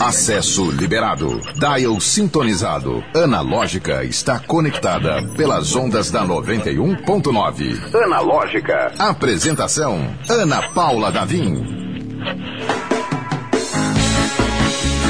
Acesso liberado. Dial sintonizado. Analógica está conectada pelas ondas da 91.9. Analógica. Apresentação: Ana Paula Davim.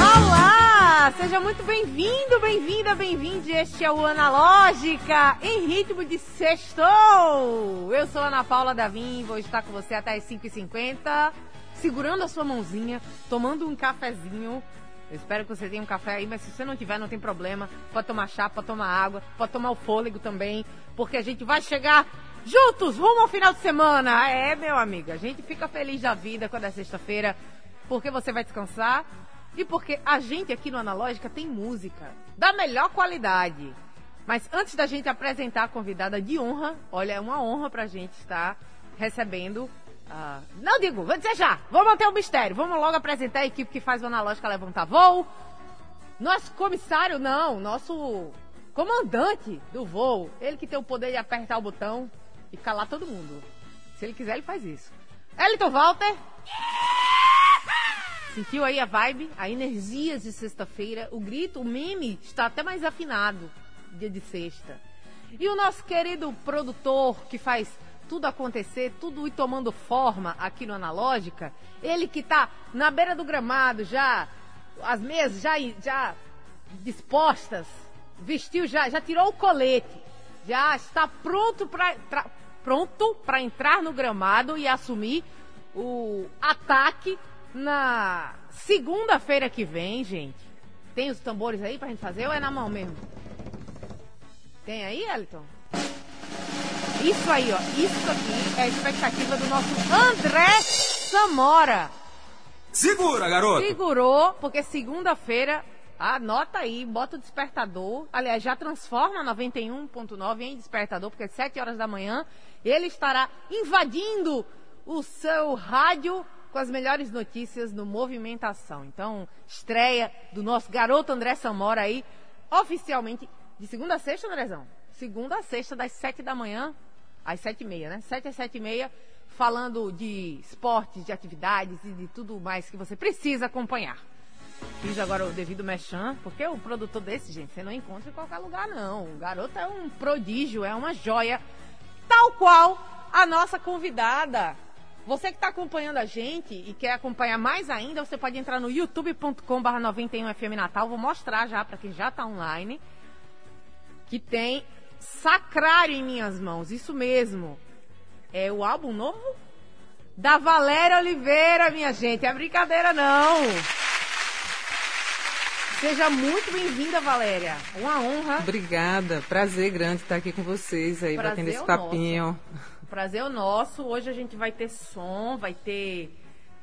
Olá! Seja muito bem-vindo, bem-vinda, bem-vinde. Este é o Analógica em ritmo de sextou. Eu sou Ana Paula Davim, vou estar com você até as 5h50 segurando a sua mãozinha, tomando um cafezinho. Eu espero que você tenha um café aí, mas se você não tiver, não tem problema. Pode tomar chá, pode tomar água, pode tomar o fôlego também, porque a gente vai chegar juntos rumo ao final de semana. É, meu amigo, a gente fica feliz da vida quando é sexta-feira, porque você vai descansar e porque a gente aqui no Analógica tem música da melhor qualidade. Mas antes da gente apresentar a convidada de honra, olha, é uma honra pra gente estar recebendo ah, não digo, vou dizer já. Vamos manter o mistério. Vamos logo apresentar a equipe que faz o Analógica Levantar Voo. Nosso comissário, não. Nosso comandante do voo. Ele que tem o poder de apertar o botão e calar todo mundo. Se ele quiser, ele faz isso. Elton Walter. Sentiu aí a vibe, a energia de sexta-feira, o grito, o meme está até mais afinado dia de sexta. E o nosso querido produtor que faz tudo acontecer, tudo ir tomando forma aqui no Analógica, ele que está na beira do gramado já, as mesas já, já dispostas, vestiu já, já tirou o colete, já está pronto para pronto para entrar no gramado e assumir o ataque na segunda-feira que vem, gente. Tem os tambores aí pra gente fazer ou é na mão mesmo? Tem aí, Elton? Isso aí, ó. Isso aqui é a expectativa do nosso André Samora. Segura, garoto! Segurou, porque segunda-feira, anota aí, bota o despertador. Aliás, já transforma 91.9 em despertador, porque às 7 horas da manhã ele estará invadindo o seu rádio com as melhores notícias no Movimentação. Então, estreia do nosso garoto André Samora aí, oficialmente, de segunda a sexta, Andrezão? Segunda a sexta, das 7 da manhã às sete e meia, né? Sete às sete e meia, falando de esportes, de atividades e de tudo mais que você precisa acompanhar. Fiz agora o devido mechan, porque o produtor desse, gente, você não encontra em qualquer lugar, não. O garoto é um prodígio, é uma joia, tal qual a nossa convidada. Você que está acompanhando a gente e quer acompanhar mais ainda, você pode entrar no youtube.com.br 91FM Natal. Vou mostrar já para quem já está online. Que tem Sacrário em minhas mãos, isso mesmo. É o álbum novo da Valéria Oliveira, minha gente. É brincadeira não. Seja muito bem-vinda, Valéria. Uma honra. Obrigada. Prazer grande estar aqui com vocês aí, Prazer batendo esse é papinho. Nosso. Prazer é o nosso. Hoje a gente vai ter som, vai ter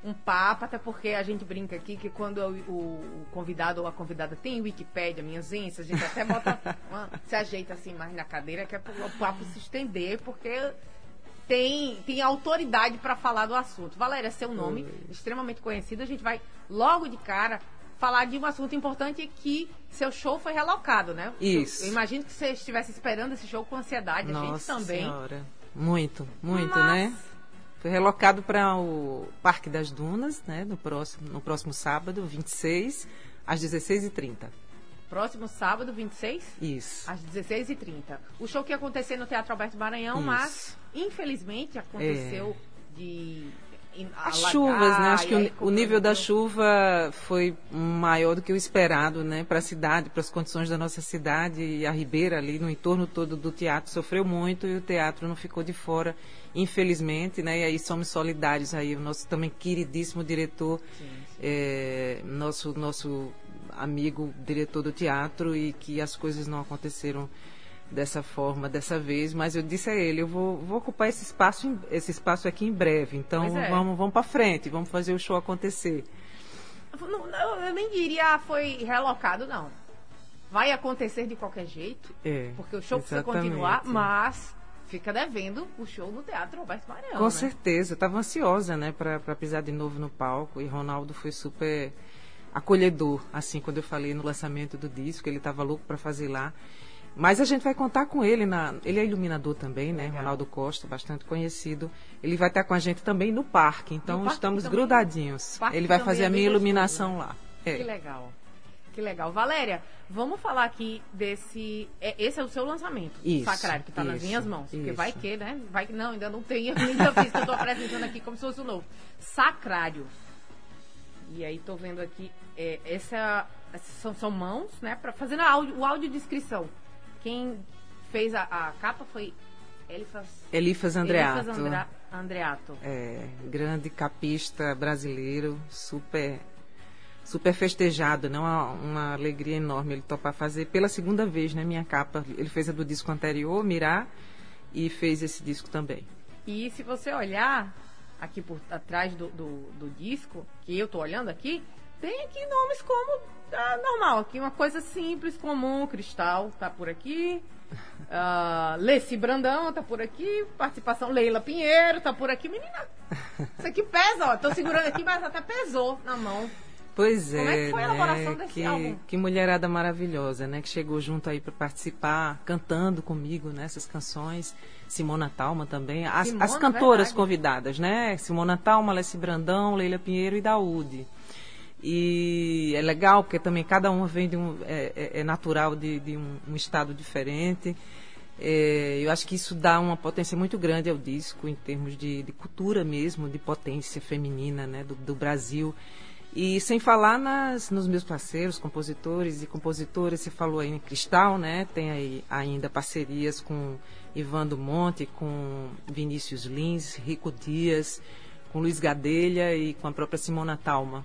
um papo, até porque a gente brinca aqui que quando o, o convidado ou a convidada tem Wikipédia, minhas ências, a gente até bota, uma, se ajeita assim mais na cadeira, que é para o papo se estender, porque tem, tem autoridade para falar do assunto. Valéria, seu nome, Oi. extremamente conhecido, a gente vai logo de cara falar de um assunto importante que seu show foi relocado, né? Isso. Eu, eu imagino que você estivesse esperando esse show com ansiedade, Nossa a gente também. Senhora. Muito, muito, Mas... né? Foi relocado para o Parque das Dunas, né, no próximo, no próximo sábado, 26, às 16h30. Próximo sábado, 26? Isso. Às 16h30. O show que ia acontecer no Teatro Alberto Maranhão, Isso. mas infelizmente aconteceu é. de as chuvas, né? Acho que o, o, nível da chuva foi maior do que o esperado, né? Para a cidade, para as condições da nossa cidade e a Ribeira ali no entorno todo do teatro sofreu muito e o teatro não ficou de fora, infelizmente, né? E aí somos solidários aí o nosso também queridíssimo diretor, sim, sim. É, nosso nosso amigo diretor do teatro e que as coisas não aconteceram dessa forma dessa vez, mas eu disse a ele, eu vou, vou ocupar esse espaço, esse espaço aqui em breve. Então é. vamos, vamos para frente, vamos fazer o show acontecer. Não, não, eu nem diria foi relocado, não. Vai acontecer de qualquer jeito, é, porque o show precisa continuar, mas fica devendo o show no Teatro Roberto Maranhão. Com né? certeza, estava ansiosa, né, para pisar de novo no palco e Ronaldo foi super acolhedor, assim, quando eu falei no lançamento do disco, ele estava louco para fazer lá. Mas a gente vai contar com ele na. Ele é iluminador também, né? Legal. Ronaldo Costa, bastante conhecido. Ele vai estar com a gente também no parque. Então parque estamos também, grudadinhos. Ele vai fazer a minha iluminação lá. É. Que legal. Que legal. Valéria, vamos falar aqui desse. É, esse é o seu lançamento, isso, Sacrário, que está nas minhas mãos. Porque vai que, né? Vai que não, ainda não tem, ainda fiz, que eu estou apresentando aqui como se fosse o novo. Sacrário. E aí estou vendo aqui, é, essa, são, são mãos, né? Para fazendo a áudio, o audiodescrição. Quem fez a, a capa foi Elifas, Elifas Andreato. Elifas Andra, Andreato. É, grande capista brasileiro, super super festejado, né? Uma, uma, alegria enorme ele topar fazer pela segunda vez, né? Minha capa. Ele fez a do disco anterior, Mirar, e fez esse disco também. E se você olhar aqui por atrás do, do, do disco, que eu estou olhando aqui, tem aqui nomes como ah, normal, aqui uma coisa simples, comum, Cristal tá por aqui. Uh, Leci Brandão tá por aqui, participação Leila Pinheiro tá por aqui, menina. Isso aqui pesa, ó. Tô segurando aqui, mas até pesou na mão. Pois Como é. Como é que foi a né? elaboração desse que, álbum? Que mulherada maravilhosa, né? Que chegou junto aí para participar, cantando comigo nessas né? canções. Simona Talma também. As, Simona, as cantoras verdade. convidadas, né? Simona Talma, Alessi Brandão, Leila Pinheiro e Daúde. E é legal porque também cada uma vem de um. É, é, é natural de, de um, um, estado diferente. É, eu acho que isso dá uma potência muito grande ao disco, em termos de, de cultura mesmo, de potência feminina né, do, do Brasil. E sem falar nas, nos meus parceiros, compositores e compositoras, você falou aí em Cristal, né? Tem aí ainda parcerias com Ivan do Monte, com Vinícius Lins, Rico Dias, com Luiz Gadelha e com a própria Simona Talma.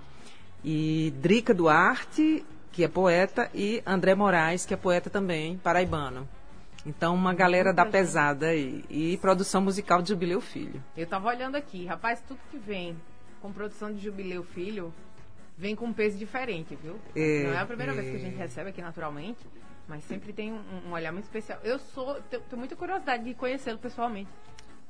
E Drica Duarte, que é poeta, e André Moraes, que é poeta também, paraibano. Então, uma galera da pesada aí. E produção musical de Jubileu Filho. Eu tava olhando aqui, rapaz, tudo que vem com produção de Jubileu Filho vem com um peso diferente, viu? É, Não é a primeira é. vez que a gente recebe aqui naturalmente, mas sempre tem um, um olhar muito especial. Eu sou, tenho, tenho muita curiosidade de conhecê-lo pessoalmente.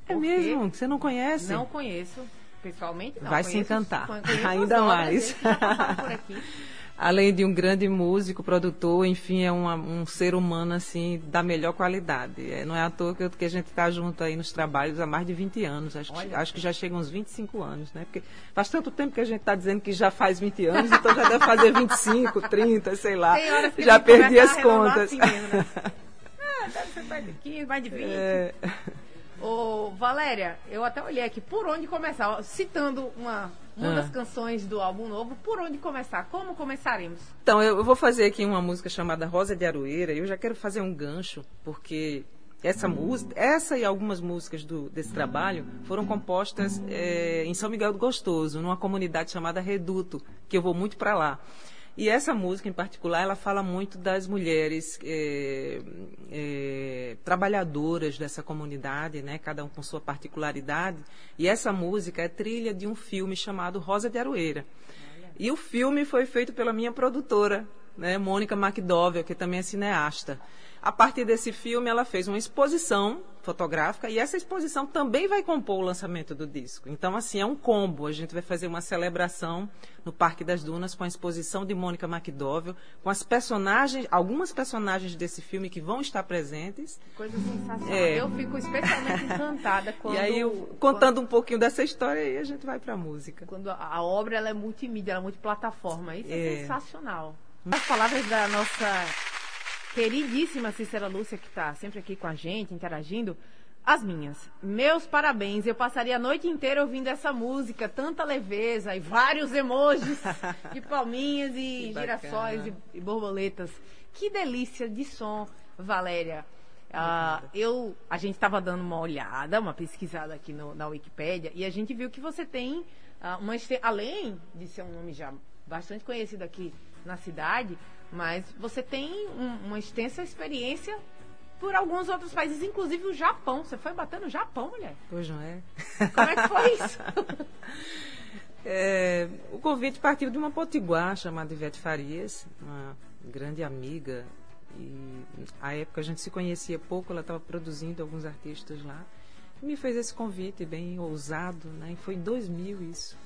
É mesmo? Você não conhece? Não conheço pessoalmente. Não, Vai conheço, se encantar, ainda mais. Por aqui. além de um grande músico, produtor, enfim, é uma, um ser humano assim da melhor qualidade. É, não é à toa que, que a gente está junto aí nos trabalhos há mais de 20 anos. Acho, que, acho que já chega uns 25 anos, né? Porque faz tanto tempo que a gente está dizendo que já faz 20 anos, então já deve fazer 25, 30, sei lá. já perdi as contas. Assim mesmo, né? ah, deve ser mais de 15, mais de 20. É... Ô, Valéria, eu até olhei aqui por onde começar, citando uma, uma ah. das canções do álbum novo, por onde começar? Como começaremos? Então, eu, eu vou fazer aqui uma música chamada Rosa de Aroeira, eu já quero fazer um gancho, porque essa música, essa e algumas músicas do, desse trabalho foram compostas é, em São Miguel do Gostoso, numa comunidade chamada Reduto, que eu vou muito para lá. E essa música em particular, ela fala muito das mulheres é, é, trabalhadoras dessa comunidade, né? cada um com sua particularidade. E essa música é trilha de um filme chamado Rosa de Aroeira. E o filme foi feito pela minha produtora, né? Mônica McDowell, que também é cineasta. A partir desse filme, ela fez uma exposição fotográfica e essa exposição também vai compor o lançamento do disco. Então, assim, é um combo. A gente vai fazer uma celebração no Parque das Dunas com a exposição de Mônica McDowell, com as personagens, algumas personagens desse filme que vão estar presentes. Coisa sensacional. É. Eu fico especialmente encantada quando... E aí, eu, contando quando, um pouquinho dessa história, aí a gente vai para a música. Quando a obra ela é multimídia, ela é multiplataforma. Isso é, é sensacional. As palavras da nossa queridíssima Cícera Lúcia, que está sempre aqui com a gente, interagindo. As minhas. Meus parabéns. Eu passaria a noite inteira ouvindo essa música, tanta leveza e vários emojis de palminhas e girassóis e, e, borboletas. Que delícia de som, Valéria. Uh, eu, a gente estava dando uma olhada, uma pesquisada aqui no, na Wikipédia e a gente viu que você tem uh, uma além de ser um nome já bastante conhecido aqui na cidade, mas você tem um, uma extensa experiência por alguns outros países, inclusive o Japão. Você foi bater no Japão, mulher? Pois não é. Como é que foi isso? é, o convite partiu de uma potiguar chamada Ivete Farias, uma grande amiga. E à época a gente se conhecia pouco, ela estava produzindo alguns artistas lá. E me fez esse convite bem ousado, né? E foi em 2000 isso.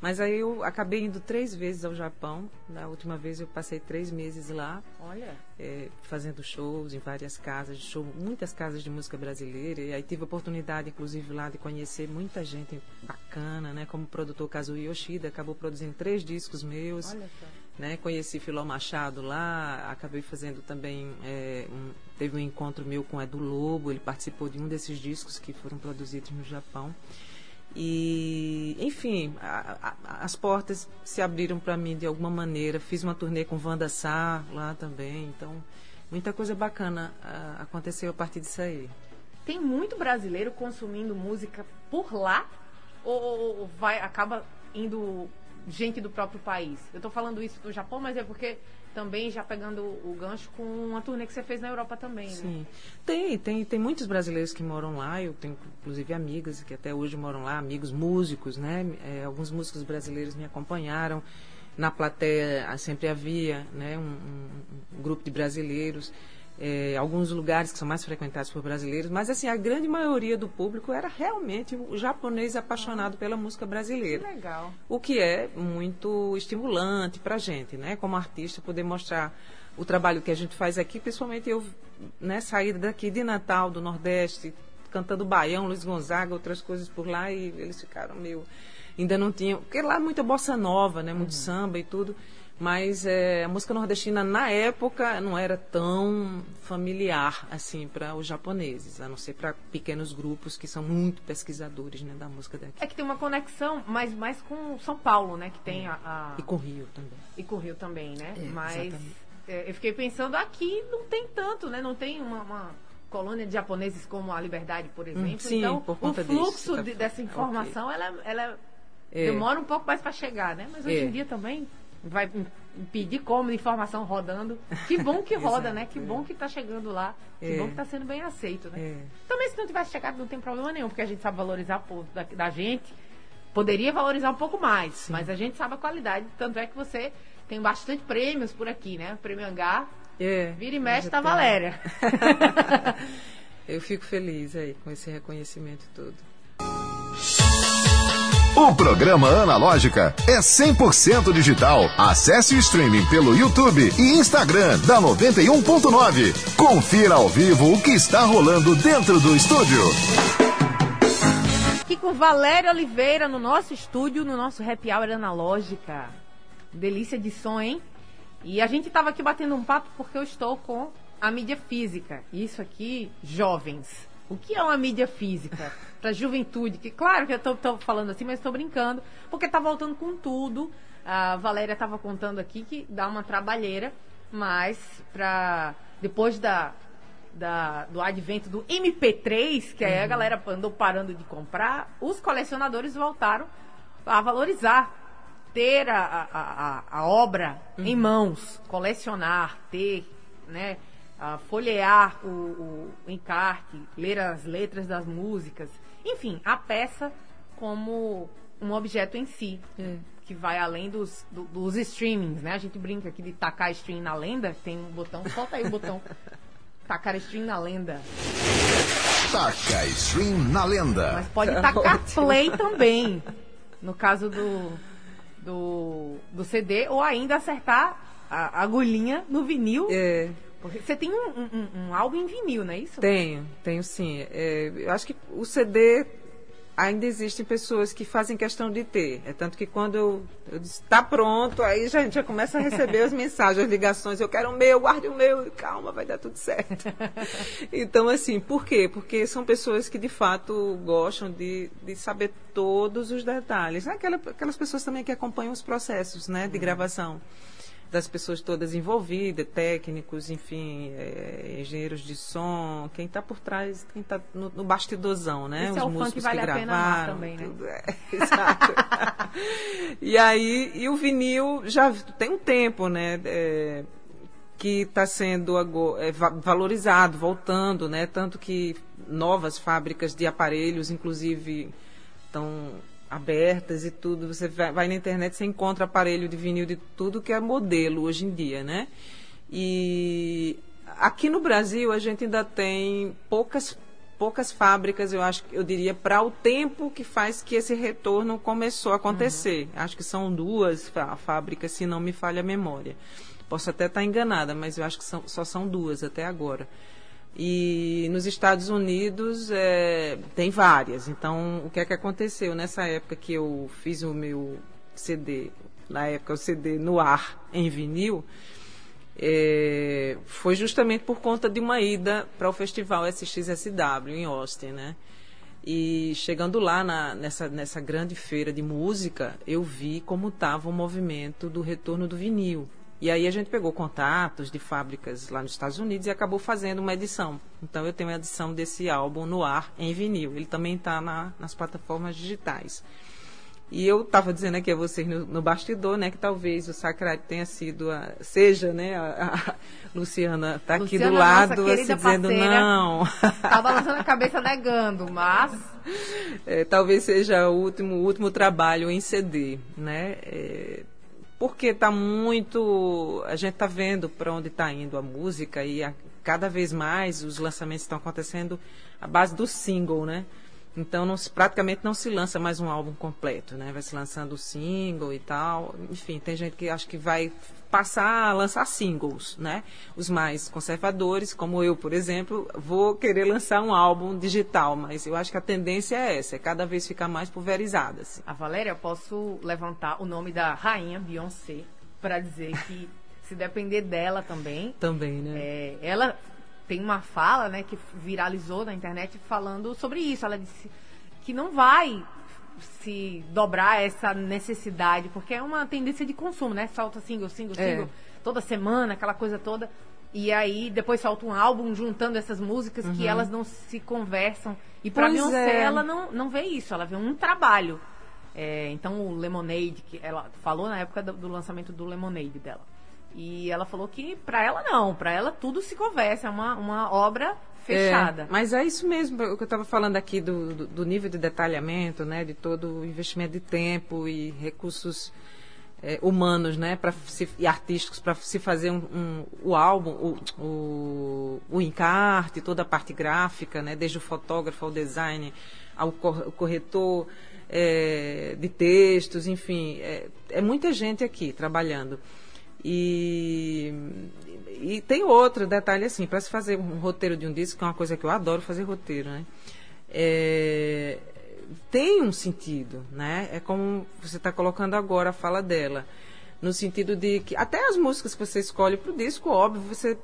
Mas aí eu acabei indo três vezes ao Japão. Na última vez eu passei três meses lá. Olha. É, fazendo shows em várias casas de show, muitas casas de música brasileira. E aí tive a oportunidade, inclusive, lá de conhecer muita gente bacana, né? Como o produtor Kazuo Yoshida, acabou produzindo três discos meus. Olha só. Né? Conheci Filó Machado lá, acabei fazendo também. É, um, teve um encontro meu com Edu Lobo, ele participou de um desses discos que foram produzidos no Japão. E, enfim, a, a, as portas se abriram para mim de alguma maneira. Fiz uma turnê com Wanda Sá lá também. Então, muita coisa bacana a, aconteceu a partir disso aí. Tem muito brasileiro consumindo música por lá? Ou, ou vai, acaba indo gente do próprio país? Eu estou falando isso do Japão, mas é porque também já pegando o gancho com uma turnê que você fez na Europa também, né? Sim. Tem, tem, tem muitos brasileiros que moram lá, eu tenho inclusive amigas que até hoje moram lá, amigos músicos, né? É, alguns músicos brasileiros me acompanharam. Na plateia ah, sempre havia né, um, um, um grupo de brasileiros é, alguns lugares que são mais frequentados por brasileiros, mas assim, a grande maioria do público era realmente o japonês apaixonado pela música brasileira. Que legal. O que é muito estimulante para a gente, né? Como artista, poder mostrar o trabalho que a gente faz aqui, principalmente eu, né, sair daqui de Natal, do Nordeste, cantando Baião, Luiz Gonzaga, outras coisas por lá, e eles ficaram meio. Ainda não tinham. Porque lá é muita bossa nova, né? Muito uhum. samba e tudo. Mas é, a música nordestina, na época, não era tão familiar assim para os japoneses, a não ser para pequenos grupos que são muito pesquisadores né, da música daqui. É que tem uma conexão, mas mais com São Paulo, né? Que tem a, a... E com Rio também. E com Rio também, né? É, mas é, eu fiquei pensando, aqui não tem tanto, né? Não tem uma... uma colônia de japoneses como a Liberdade, por hum, exemplo. Sim, então, por o fluxo disso, de, dessa informação, okay. ela, ela é. demora um pouco mais para chegar, né? Mas hoje é. em dia também vai impedir como informação rodando. Que bom que roda, né? Que é. bom que está chegando lá. Que é. bom que está sendo bem aceito, né? É. Também se não tivesse chegado não tem problema nenhum, porque a gente sabe valorizar o povo da, da gente. Poderia valorizar um pouco mais, Sim. mas a gente sabe a qualidade. Tanto é que você tem bastante prêmios por aqui, né? O prêmio Hangar. É, vira e mexe tá Valéria. Eu fico feliz aí com esse reconhecimento todo. O programa Analógica é 100% digital. Acesse o streaming pelo YouTube e Instagram da 91.9. Confira ao vivo o que está rolando dentro do estúdio. Aqui com Valéria Oliveira no nosso estúdio, no nosso Happy Hour Analógica. Delícia de som, hein? E a gente estava aqui batendo um papo porque eu estou com a mídia física. Isso aqui, jovens. O que é uma mídia física? Para a juventude, que claro que eu estou falando assim, mas estou brincando, porque está voltando com tudo. A Valéria estava contando aqui que dá uma trabalheira, mas para depois da, da, do advento do MP3, que aí a uhum. galera andou parando de comprar, os colecionadores voltaram a valorizar, ter a, a, a, a obra uhum. em mãos, colecionar, ter, né? folhear o, o, encarte, ler as letras das músicas. Enfim, a peça como um objeto em si. É. Que vai além dos, do, dos streamings, né? A gente brinca aqui de tacar stream na lenda. Tem um botão, solta aí o botão. tacar stream na lenda. Taca stream na lenda. Mas pode tá tacar ótimo. play também. No caso do, do, do CD, ou ainda acertar a agulhinha no vinil. É. Porque você tem um, um, um, álbum em vinil, não é isso? Tenho, tenho sim. É, eu acho que o CD ainda existem pessoas que fazem questão de ter. É tanto que quando eu, eu disse, tá pronto, aí já, a gente já começa a receber as mensagens, as ligações, eu quero o meu, guarde o meu, calma, vai dar tudo certo. então, assim, por quê? Porque são pessoas que de fato gostam de, de saber todos os detalhes. Aquela, aquelas pessoas também que acompanham os processos né, de uhum. gravação das pessoas todas envolvidas, técnicos, enfim, é, engenheiros de som, quem está por trás, quem está no, no, bastidorzão, né? Esse Os é o músicos que, vale que gravaram. também, né? É, exato. e aí, e o vinil já tem um tempo, né? É, que está sendo é, valorizado, voltando, né? Tanto que novas fábricas de aparelhos, inclusive, estão abertas e tudo. Você vai, na internet, você encontra aparelho de vinil de tudo que é modelo hoje em dia, né? E aqui no Brasil a gente ainda tem poucas poucas fábricas, eu acho, eu diria, para o tempo que faz que esse retorno começou a acontecer. Uhum. Acho que são duas fábricas, se não me falha a memória. Posso até estar enganada, mas eu acho que são, só são duas até agora. E nos Estados Unidos é, tem várias. Então, o que é que aconteceu? Nessa época que eu fiz o meu CD, na época o CD no ar em vinil, é, foi justamente por conta de uma ida para o festival SXSW em Austin, né? E chegando lá na, nessa, nessa grande feira de música, eu vi como estava o movimento do retorno do vinil. E aí a gente pegou contatos de fábricas lá nos Estados Unidos e acabou fazendo uma edição. Então eu tenho uma edição desse álbum no ar em vinil. Ele também está na, nas plataformas digitais. E eu estava dizendo aqui a vocês no, no, bastidor, né, que talvez o Sacrário tenha sido, a, seja, né, a, a Luciana está aqui do lado, assim, dizendo não. Está balançando a cabeça negando, mas... É, talvez seja o último, último trabalho em CD, né, é, porque está muito, a gente está vendo para onde está indo a música e a, cada vez mais os lançamentos estão acontecendo à base do single, né, então não praticamente não se lança mais um álbum completo, né? Vai se lançando o single e tal. Enfim, tem gente que acha que vai passar a lançar singles, né? Os mais conservadores, como eu, por exemplo, vou querer lançar um álbum digital, mas eu acho que a tendência é essa, é cada vez ficar mais pulverizada. Assim. A Valéria, posso levantar o nome da rainha Beyoncé para dizer que se depender dela também. Também, né? É, ela tem uma fala, né, que viralizou na internet falando sobre isso. Ela disse que não vai se dobrar essa necessidade, porque é uma tendência de consumo, né? Solta single, single, é. single, toda semana, aquela coisa toda. E aí depois solta um álbum juntando essas músicas uhum. que elas não se conversam. E pra Beyoncé, é. ela não, não vê isso, ela vê um trabalho. É, então o Lemonade, que ela falou na época do, do lançamento do Lemonade dela. E ela falou que para ela não, para ela tudo se conversa, é uma, uma obra fechada. É, mas é isso mesmo, o que eu estava falando aqui do, do, do, nível de detalhamento, né, de todo o investimento de tempo e recursos é, humanos, né, para e artísticos para se fazer um, um, o álbum, o, o, o encarte, toda a parte gráfica, né, desde o fotógrafo ao design, ao corretor é, de textos, enfim, é, é muita gente aqui trabalhando. E, e tem outro detalhe assim, para se fazer um roteiro de um disco, que é uma coisa que eu adoro fazer roteiro, né? É, tem um sentido, né? É como você está colocando agora a fala dela. No sentido de que até as músicas que você escolhe para o disco, óbvio, você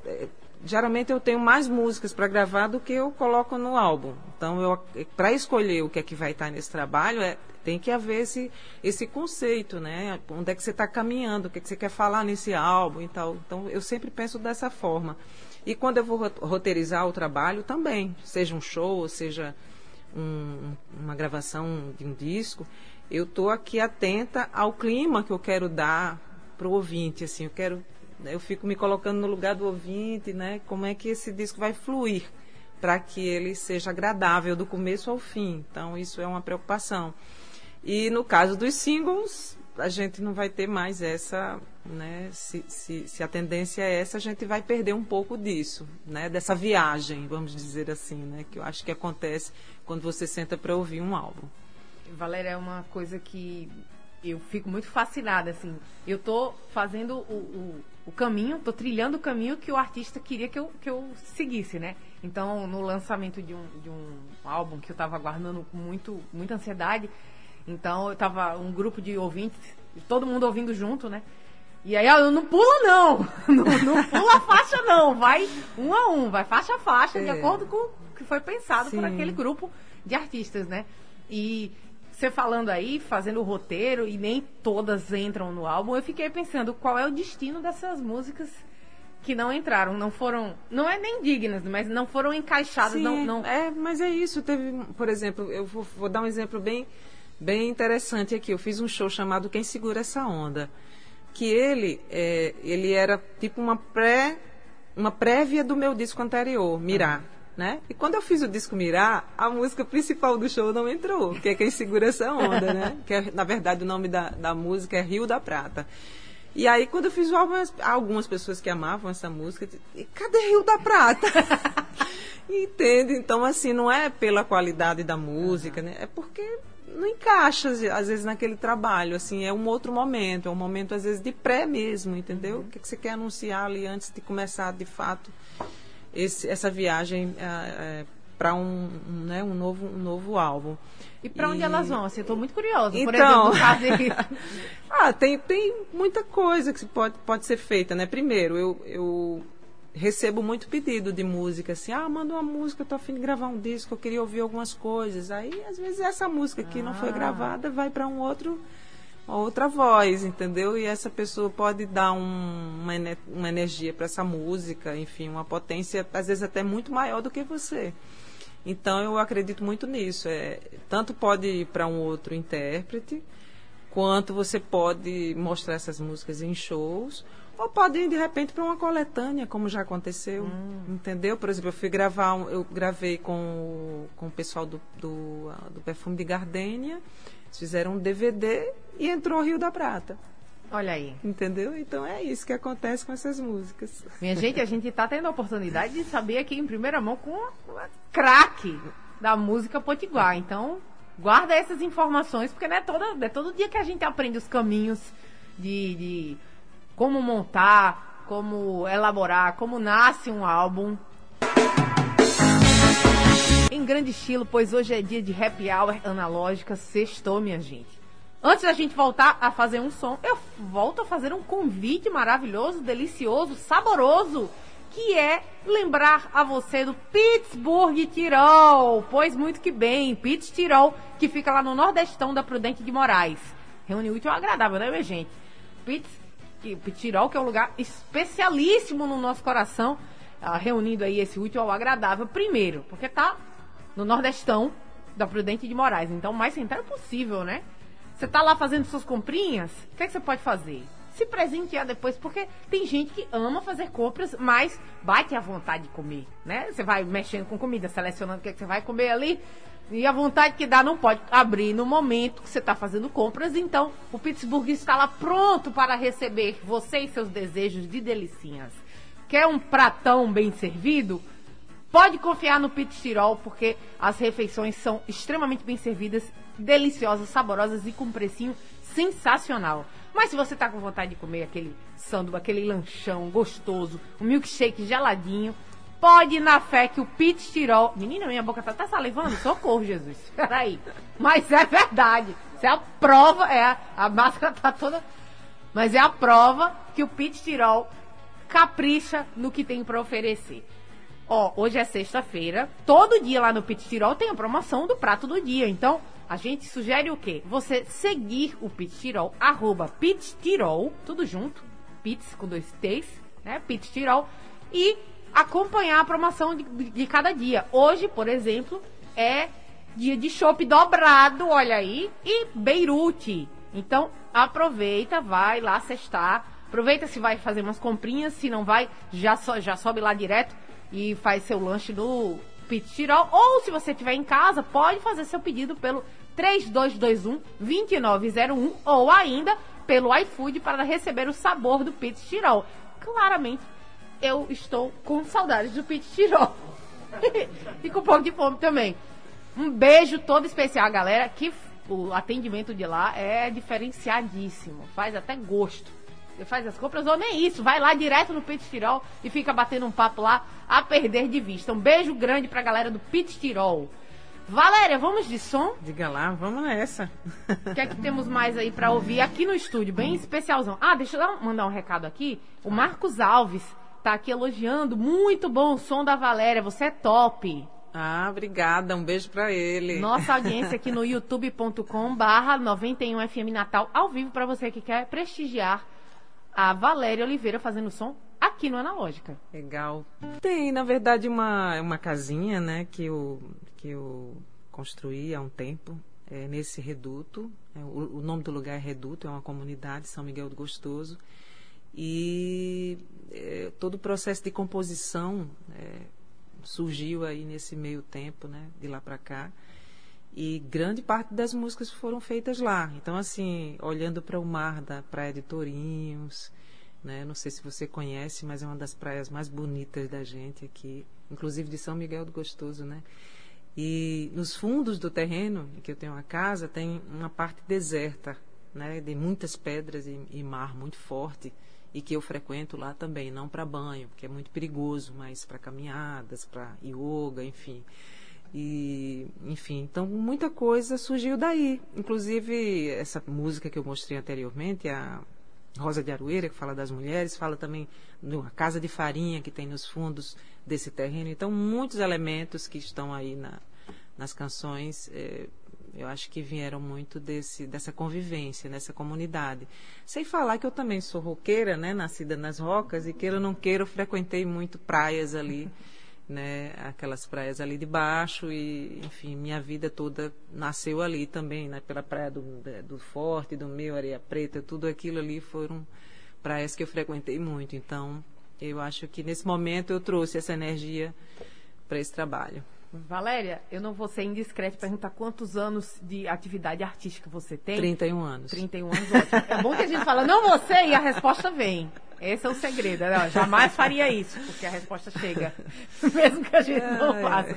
geralmente eu tenho mais músicas para gravar do que eu coloco no álbum. Então, para escolher o que é que vai estar nesse trabalho, é, tem que haver esse, esse conceito, né? Onde é que você está caminhando, o que, é que você quer falar nesse álbum e tal. Então, eu sempre penso dessa forma. E quando eu vou roteirizar o trabalho, também, seja um show, seja um, uma gravação de um disco, eu estou aqui atenta ao clima que eu quero dar para o ouvinte, assim, eu quero eu fico me colocando no lugar do ouvinte, né? Como é que esse disco vai fluir para que ele seja agradável do começo ao fim. Então, isso é uma preocupação. E no caso dos singles, a gente não vai ter mais essa, né? Se, se, se, a tendência é essa, a gente vai perder um pouco disso, né? Dessa viagem, vamos dizer assim, né? Que eu acho que acontece quando você senta para ouvir um álbum. Valéria, é uma coisa que eu fico muito fascinada, assim. Eu tô fazendo o, o, o caminho, tô trilhando o caminho que o artista queria que eu, que eu seguisse, né? Então, no lançamento de um, de um álbum que eu tava aguardando com muito, muita ansiedade, então eu tava um grupo de ouvintes, todo mundo ouvindo junto, né? E aí, ó, não pula não, não, não pula faixa não, vai um a um, vai faixa a faixa, é. de acordo com o que foi pensado Sim. por aquele grupo de artistas, né? E você falando aí, fazendo o roteiro, e nem todas entram no álbum, eu fiquei pensando qual é o destino dessas músicas que não entraram, não foram, não é nem dignas, mas não foram encaixadas, Sim, não, não, É, mas é isso. Teve, por exemplo, eu vou, vou, dar um exemplo bem, bem interessante aqui. Eu fiz um show chamado Quem Segura Essa Onda, que ele, é, ele era tipo uma pré, uma prévia do meu disco anterior, Mirar. Uhum né? E quando eu fiz o disco Mirar, a música principal do show não entrou, que é quem segura essa onda, né? Que é, na verdade o nome da, da música é Rio da Prata. E aí, quando eu fiz o álbum, algumas pessoas que amavam essa música, cadê Rio da Prata? Entende? Então, assim, não é pela qualidade da música, né? É porque não encaixa, às vezes, naquele trabalho. Assim, é um outro momento, é um momento, às vezes, de pré mesmo, entendeu? Uhum. O que, que você quer anunciar ali antes de começar, de fato, esse, essa viagem é, é, para um, um, né, um, novo, um novo álbum. E para onde elas vão? Assim, eu estou muito curiosa. Então, por exemplo, ah, tem, tem muita coisa que pode, pode ser feita, né? Primeiro, eu, eu recebo muito pedido de música, assim, ah, manda uma música, eu tô afim de gravar um disco, eu queria ouvir algumas coisas. Aí, às vezes, essa música que ah. não foi ah. gravada vai para um outro, outra voz, entendeu? E essa pessoa pode dar um, uma, uma energia para essa música, enfim, uma potência, às vezes, até muito maior do que você. Então, eu acredito muito nisso. É, tanto pode ir para um outro intérprete, quanto você pode mostrar essas músicas em shows, ou pode ir de repente para uma coletânea, como já aconteceu, hum. entendeu? Por exemplo, eu fui gravar, eu gravei com, com o pessoal do, do, do Perfume de Gardênia, fizeram um DVD e entrou o Rio da Prata. Olha aí. Entendeu? Então é isso que acontece com essas músicas. Minha gente, a gente está tendo a oportunidade de saber aqui em primeira mão com a craque da música potiguar. Então, guarda essas informações, porque não é, toda, é todo dia que a gente aprende os caminhos de, de como montar, como elaborar, como nasce um álbum. Em grande estilo, pois hoje é dia de happy hour analógica, sextou, minha gente. Antes da gente voltar a fazer um som, eu volto a fazer um convite maravilhoso, delicioso, saboroso, que é lembrar a você do Pittsburgh Tirol. Pois muito que bem, Pitts Tirol, que fica lá no nordestão da Prudente de Moraes. Reúne útil agradável, né, minha gente? Pitts que Pitirol, que é um lugar especialíssimo no nosso coração, uh, reunindo aí esse útil ao agradável, primeiro, porque tá no Nordestão da Prudente de Moraes, então mais central possível, né? Você tá lá fazendo suas comprinhas, o que, é que você pode fazer? Se presentear depois, porque tem gente que ama fazer compras, mas bate a vontade de comer, né? Você vai mexendo com comida, selecionando o que, é que você vai comer ali, e a vontade que dá não pode abrir no momento que você está fazendo compras. Então, o Pittsburgh está lá pronto para receber você e seus desejos de delicinhas. Quer um pratão bem servido? Pode confiar no Pit Tirol, porque as refeições são extremamente bem servidas, deliciosas, saborosas e com um precinho sensacional. Mas se você está com vontade de comer aquele sanduíche, aquele lanchão gostoso, um milkshake geladinho, Pode ir na fé que o Pete Tirol. Menina, minha boca tá, tá salivando? Socorro, Jesus. Peraí. Mas é verdade. Isso é a prova. É a, máscara tá toda. Mas é a prova que o Pete Tirol capricha no que tem para oferecer. Ó, hoje é sexta-feira. Todo dia lá no Pit Tirol tem a promoção do prato do dia. Então, a gente sugere o quê? Você seguir o Pit Tirol, arroba Pit Tirol, tudo junto. Pits com dois T's, né? Pit Tirol. E acompanhar a promoção de, de cada dia. Hoje, por exemplo, é dia de chopp dobrado, olha aí, e Beirute. Então, aproveita, vai lá cestar. Aproveita se vai fazer umas comprinhas, se não vai, já, so, já sobe lá direto e faz seu lanche no Pit Tirol. Ou se você estiver em casa, pode fazer seu pedido pelo 3221 2901 ou ainda pelo iFood para receber o sabor do Pit Tirol. Claramente eu estou com saudades do Pit Tirol. e com um pouco de fome também. Um beijo todo especial, galera, que o atendimento de lá é diferenciadíssimo. Faz até gosto. Faz as compras ou nem isso. Vai lá direto no Pit Tirol e fica batendo um papo lá a perder de vista. Um beijo grande pra galera do Pit Tirol. Valéria, vamos de som? Diga lá, vamos nessa. O que é que temos mais aí para ouvir aqui no estúdio? Bem especialzão. Ah, deixa eu mandar um recado aqui. O Marcos Alves tá aqui elogiando. Muito bom o som da Valéria, você é top. Ah, obrigada. Um beijo para ele. Nossa audiência aqui no youtube.com barra 91FM Natal, ao vivo para você que quer prestigiar a Valéria Oliveira fazendo som aqui no Analógica. Legal. Tem, na verdade, uma, uma casinha, né, que eu, que eu construí há um tempo, é, nesse reduto. É, o, o nome do lugar é Reduto, é uma comunidade, São Miguel do Gostoso. E é, todo o processo de composição é, surgiu aí nesse meio tempo, né, de lá para cá. E grande parte das músicas foram feitas lá. Então, assim, olhando para o mar da Praia de Tourinhos, né, não sei se você conhece, mas é uma das praias mais bonitas da gente aqui. inclusive de São Miguel do Gostoso, né? E nos fundos do terreno, que eu tenho uma casa, tem uma parte deserta, né, de muitas pedras e, e mar muito forte, e que eu frequento lá também, não para banho, porque é muito perigoso, mas para caminhadas, para yoga, enfim. E, enfim, então muita coisa surgiu daí. Inclusive, essa música que eu mostrei anteriormente, a Rosa de Aroeira, que fala das mulheres, fala também de uma casa de farinha que tem nos fundos desse terreno. Então, muitos elementos que estão aí na, nas canções, é, eu acho que vieram muito desse, dessa convivência, nessa comunidade. Sem falar que eu também sou roqueira, né, nascida nas rocas, e queira ou não queira, eu frequentei muito praias ali, né, aquelas praias ali de baixo, e, enfim, minha vida toda nasceu ali também, né, pela praia do, do Forte, do Meu, Areia Preta, tudo aquilo ali foram praias que eu frequentei muito. Então, eu acho que nesse momento eu trouxe essa energia para esse trabalho. Valéria, eu não vou ser indiscreta e perguntar quantos anos de atividade artística você tem. 31 anos. 31 anos, ótimo. É bom que a gente fala, não você, e a resposta vem. Esse é o segredo. Não, jamais faria isso, porque a resposta chega, mesmo que a gente não faça.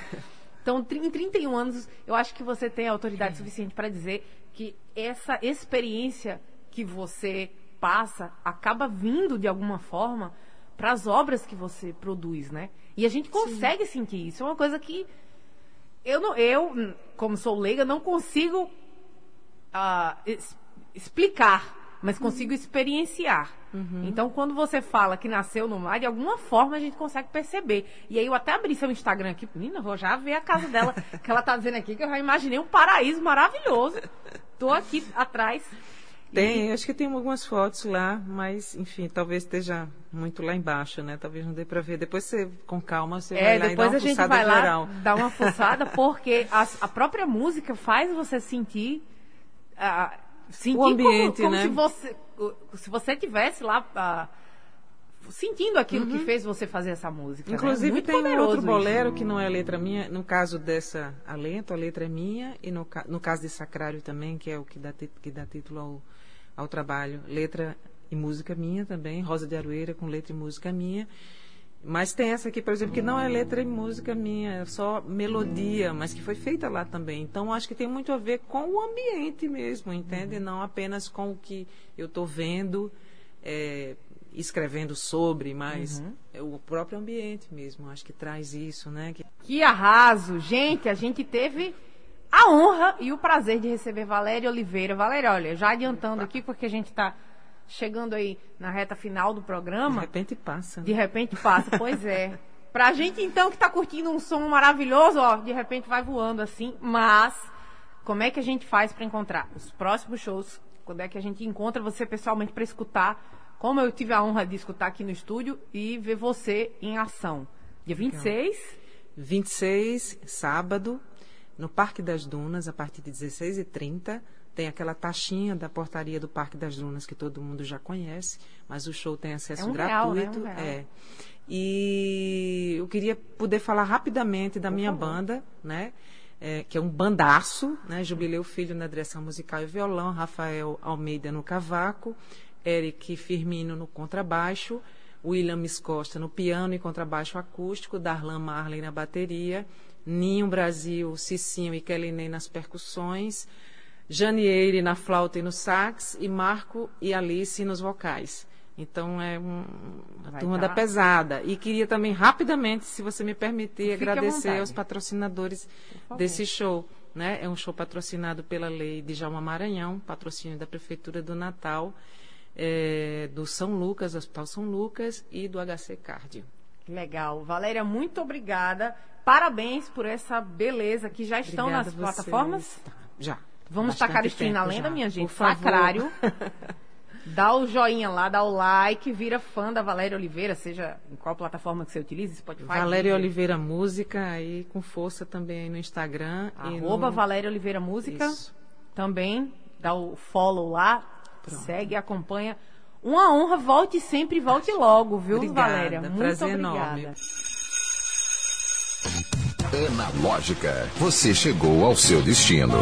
Então, em 31 anos, eu acho que você tem autoridade suficiente para dizer que essa experiência que você passa acaba vindo de alguma forma para as obras que você produz, né? E a gente consegue Sim. sentir isso. É uma coisa que eu, não, eu como sou leiga, não consigo uh, explicar, mas uhum. consigo experienciar. Uhum. Então, quando você fala que nasceu no mar, de alguma forma a gente consegue perceber. E aí eu até abri seu Instagram aqui, menina, vou já ver a casa dela, que ela tá dizendo aqui, que eu já imaginei um paraíso maravilhoso. Tô aqui atrás tem, acho que tem algumas fotos lá, mas, enfim, talvez esteja muito lá embaixo, né? Talvez não dê para ver. Depois você, com calma, você é, vai lá e dá uma a gente vai geral. lá dar uma fuçada, porque a, a, própria música faz você sentir... Uh, sentir o ambiente, como, como né? se você se você tivesse lá uh, sentindo aquilo uhum. que fez você fazer essa música. Né? Inclusive né? tem um outro bolero isso. que não é letra minha. No caso dessa Alento, a letra é minha e no, no caso de Sacrário também, que é o que dá, que dá título ao ao trabalho. Letra e música minha também, Rosa de Aroeira com letra e música minha. Mas tem essa aqui, por exemplo, que não é letra e música minha, é só melodia, mas que foi feita lá também. Então, acho que tem muito a ver com o ambiente mesmo, entende? Uhum. Não apenas com o que eu estou vendo, é, escrevendo sobre, mas uhum. é o próprio ambiente mesmo. Acho que traz isso, né? Que... que arraso! Gente, a gente teve a honra e o prazer de receber Valéria Oliveira. Valéria, olha, já adiantando aqui, porque a gente está chegando aí na reta final do programa. De repente passa. Né? De repente passa, pois é. Pra gente, então, que está curtindo um som maravilhoso, ó, de repente vai voando assim, mas como é que a gente faz para encontrar os próximos shows? Quando é que a gente encontra você pessoalmente para escutar? Como eu tive a honra de escutar aqui no estúdio e ver você em ação. Dia 26. Legal. 26, sábado, no Parque das Dunas, a partir de 16h30. Tem aquela taxinha da portaria do Parque das Dunas que todo mundo já conhece, mas o show tem acesso é um gratuito. Real, né? um é. E eu queria poder falar rapidamente da Por minha favor. banda, né? É, que é um bandaço, né? Jubileu Filho na direção musical e violão, Rafael Almeida no cavaco, Eric Firmino no contrabaixo, William Costa no piano e contrabaixo acústico, Darlan Marley na bateria Ninho Brasil, Cicinho e Kelly nas percussões, Janieire na flauta e no sax e Marco e Alice nos vocais. Então é um, uma turma tá. da pesada. E queria também rapidamente, se você me permitir, Fique agradecer aos patrocinadores desse show. Né? É um show patrocinado pela lei de Jalma Maranhão, patrocínio da Prefeitura do Natal, é, do São Lucas, Hospital São Lucas e do HC Cardio. Legal. Valéria, muito obrigada. Parabéns por essa beleza que já estão Obrigada nas plataformas. Já. Vamos tacar stream na lenda, já. minha gente. Sacrário. dá o joinha lá, dá o like, vira fã da Valéria Oliveira, seja em qual plataforma que você utiliza, Spotify. Valéria Oliveira Música, aí com força também aí no Instagram. Arroba no... Valéria Oliveira Música. Isso. Também dá o follow lá, Pronto. segue, acompanha. Uma honra, volte sempre, volte logo, viu, obrigada, Valéria? Muito prazer obrigada. Enorme. Analógica, você chegou ao seu destino.